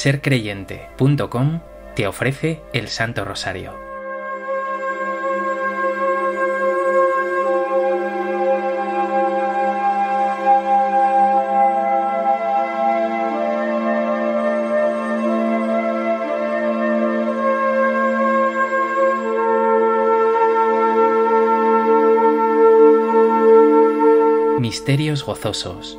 sercreyente.com te ofrece el Santo Rosario. Misterios gozosos.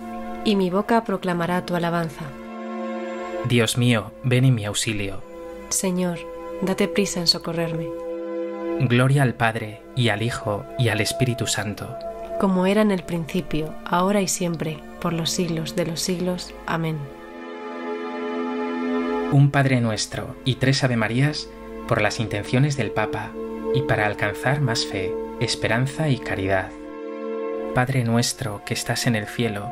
y mi boca proclamará tu alabanza. Dios mío, ven en mi auxilio. Señor, date prisa en socorrerme. Gloria al Padre, y al Hijo, y al Espíritu Santo. Como era en el principio, ahora y siempre, por los siglos de los siglos. Amén. Un Padre nuestro y tres Ave Marías por las intenciones del Papa y para alcanzar más fe, esperanza y caridad. Padre nuestro que estás en el cielo,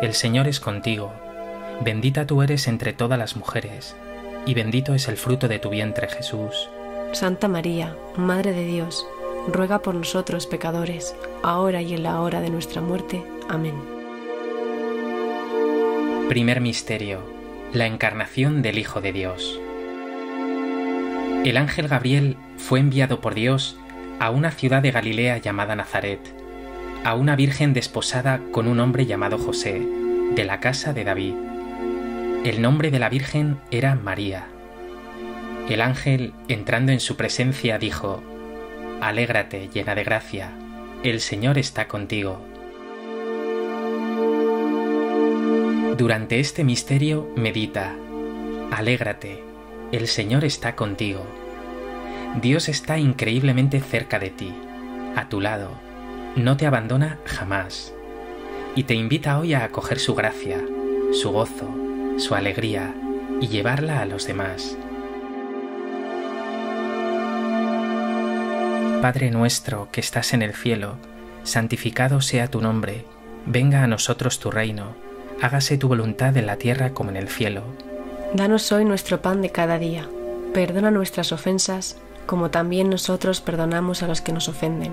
el Señor es contigo, bendita tú eres entre todas las mujeres, y bendito es el fruto de tu vientre Jesús. Santa María, Madre de Dios, ruega por nosotros pecadores, ahora y en la hora de nuestra muerte. Amén. Primer Misterio. La encarnación del Hijo de Dios. El ángel Gabriel fue enviado por Dios a una ciudad de Galilea llamada Nazaret a una virgen desposada con un hombre llamado José, de la casa de David. El nombre de la virgen era María. El ángel, entrando en su presencia, dijo, Alégrate, llena de gracia, el Señor está contigo. Durante este misterio medita, Alégrate, el Señor está contigo. Dios está increíblemente cerca de ti, a tu lado, no te abandona jamás y te invita hoy a acoger su gracia, su gozo, su alegría y llevarla a los demás. Padre nuestro que estás en el cielo, santificado sea tu nombre, venga a nosotros tu reino, hágase tu voluntad en la tierra como en el cielo. Danos hoy nuestro pan de cada día, perdona nuestras ofensas, como también nosotros perdonamos a los que nos ofenden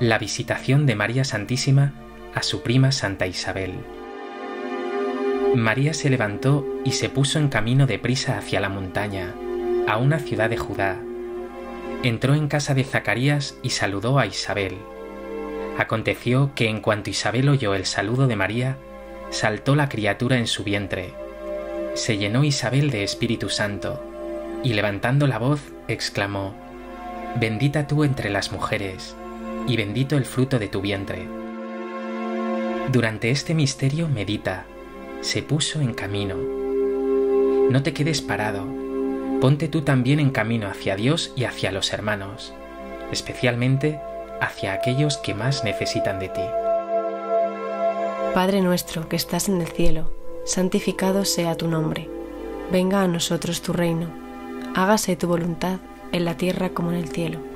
La visitación de María Santísima a su prima Santa Isabel. María se levantó y se puso en camino de prisa hacia la montaña, a una ciudad de Judá. Entró en casa de Zacarías y saludó a Isabel. Aconteció que en cuanto Isabel oyó el saludo de María, saltó la criatura en su vientre se llenó Isabel de Espíritu Santo, y levantando la voz, exclamó, Bendita tú entre las mujeres, y bendito el fruto de tu vientre. Durante este misterio medita, se puso en camino. No te quedes parado, ponte tú también en camino hacia Dios y hacia los hermanos, especialmente hacia aquellos que más necesitan de ti. Padre nuestro que estás en el cielo, santificado sea tu nombre. Venga a nosotros tu reino. Hágase tu voluntad en la tierra como en el cielo.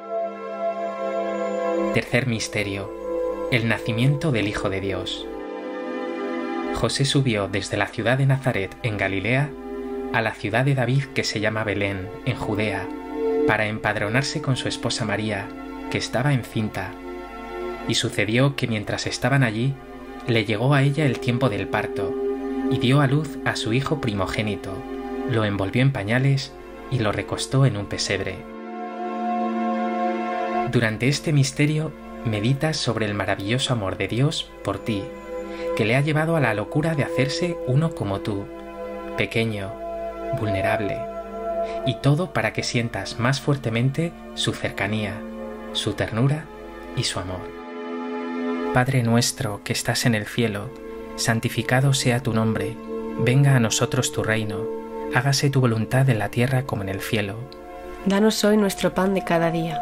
Tercer Misterio. El nacimiento del Hijo de Dios. José subió desde la ciudad de Nazaret en Galilea a la ciudad de David que se llama Belén, en Judea, para empadronarse con su esposa María, que estaba encinta. Y sucedió que mientras estaban allí, le llegó a ella el tiempo del parto, y dio a luz a su hijo primogénito, lo envolvió en pañales y lo recostó en un pesebre. Durante este misterio meditas sobre el maravilloso amor de Dios por ti, que le ha llevado a la locura de hacerse uno como tú, pequeño, vulnerable, y todo para que sientas más fuertemente su cercanía, su ternura y su amor. Padre nuestro que estás en el cielo, santificado sea tu nombre, venga a nosotros tu reino, hágase tu voluntad en la tierra como en el cielo. Danos hoy nuestro pan de cada día,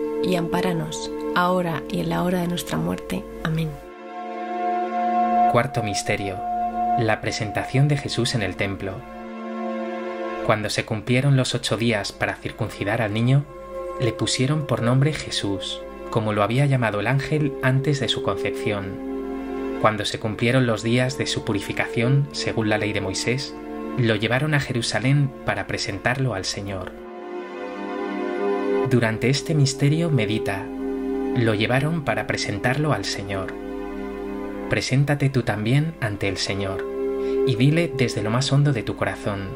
y ampáranos, ahora y en la hora de nuestra muerte. Amén. Cuarto Misterio. La presentación de Jesús en el templo. Cuando se cumplieron los ocho días para circuncidar al niño, le pusieron por nombre Jesús, como lo había llamado el ángel antes de su concepción. Cuando se cumplieron los días de su purificación, según la ley de Moisés, lo llevaron a Jerusalén para presentarlo al Señor. Durante este misterio medita, lo llevaron para presentarlo al Señor. Preséntate tú también ante el Señor y dile desde lo más hondo de tu corazón,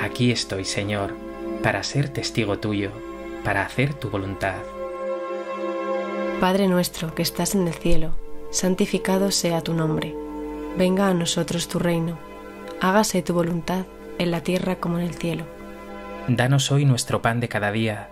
aquí estoy, Señor, para ser testigo tuyo para hacer tu voluntad. Padre nuestro que estás en el cielo, santificado sea tu nombre. Venga a nosotros tu reino. Hágase tu voluntad en la tierra como en el cielo. Danos hoy nuestro pan de cada día.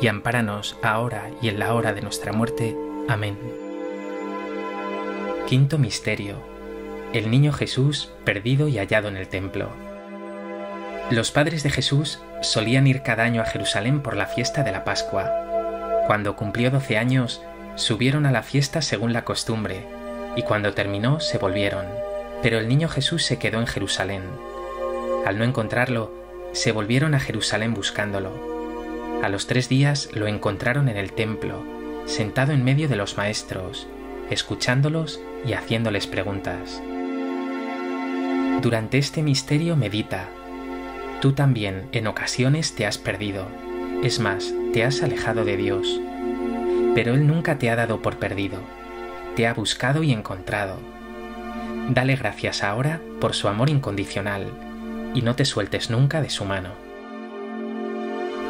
y ampáranos ahora y en la hora de nuestra muerte. Amén. Quinto Misterio. El Niño Jesús perdido y hallado en el templo. Los padres de Jesús solían ir cada año a Jerusalén por la fiesta de la Pascua. Cuando cumplió doce años, subieron a la fiesta según la costumbre, y cuando terminó se volvieron. Pero el niño Jesús se quedó en Jerusalén. Al no encontrarlo, se volvieron a Jerusalén buscándolo. A los tres días lo encontraron en el templo, sentado en medio de los maestros, escuchándolos y haciéndoles preguntas. Durante este misterio medita. Tú también en ocasiones te has perdido, es más, te has alejado de Dios. Pero Él nunca te ha dado por perdido, te ha buscado y encontrado. Dale gracias ahora por su amor incondicional y no te sueltes nunca de su mano.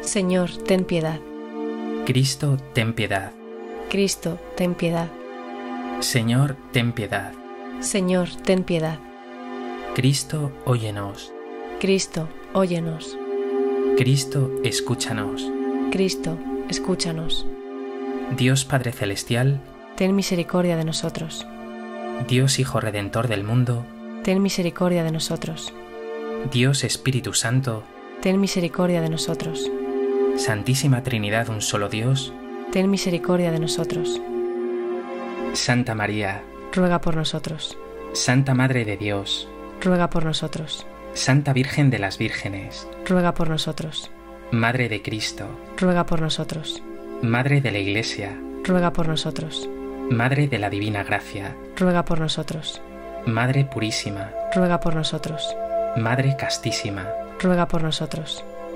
Señor, ten piedad. Cristo, ten piedad. Cristo, ten piedad. Señor, ten piedad. Señor, ten piedad. Cristo, óyenos. Cristo, óyenos. Cristo, escúchanos. Cristo, escúchanos. Dios Padre Celestial, ten misericordia de nosotros. Dios Hijo Redentor del mundo, ten misericordia de nosotros. Dios Espíritu Santo, ten misericordia de nosotros. Santísima Trinidad, un solo Dios, ten misericordia de nosotros. Santa María, ruega por nosotros. Santa Madre de Dios, ruega por nosotros. Santa Virgen de las Vírgenes, ruega por nosotros. Madre de Cristo, ruega por nosotros. Madre de la Iglesia, ruega por nosotros. Madre de la Divina Gracia, ruega por nosotros. Madre Purísima, ruega por nosotros. Madre Castísima, ruega por nosotros.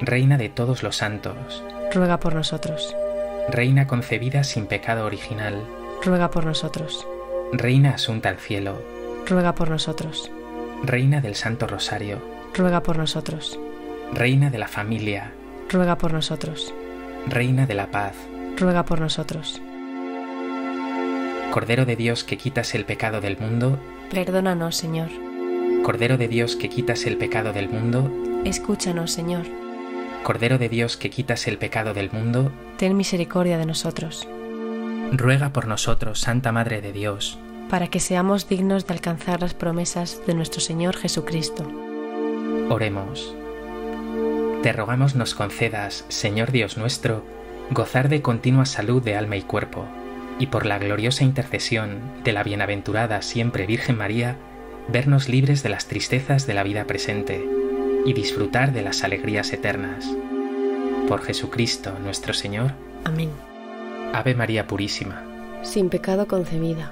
Reina de todos los santos, ruega por nosotros. Reina concebida sin pecado original, ruega por nosotros. Reina asunta al cielo, ruega por nosotros. Reina del Santo Rosario, ruega por nosotros. Reina de la familia, ruega por nosotros. Reina de la paz, ruega por nosotros. Cordero de Dios que quitas el pecado del mundo, perdónanos, Señor. Cordero de Dios que quitas el pecado del mundo, escúchanos, Señor. Cordero de Dios que quitas el pecado del mundo, ten misericordia de nosotros. Ruega por nosotros, Santa Madre de Dios, para que seamos dignos de alcanzar las promesas de nuestro Señor Jesucristo. Oremos. Te rogamos nos concedas, Señor Dios nuestro, gozar de continua salud de alma y cuerpo, y por la gloriosa intercesión de la bienaventurada siempre Virgen María, vernos libres de las tristezas de la vida presente y disfrutar de las alegrías eternas. Por Jesucristo nuestro Señor. Amén. Ave María Purísima. Sin pecado concebida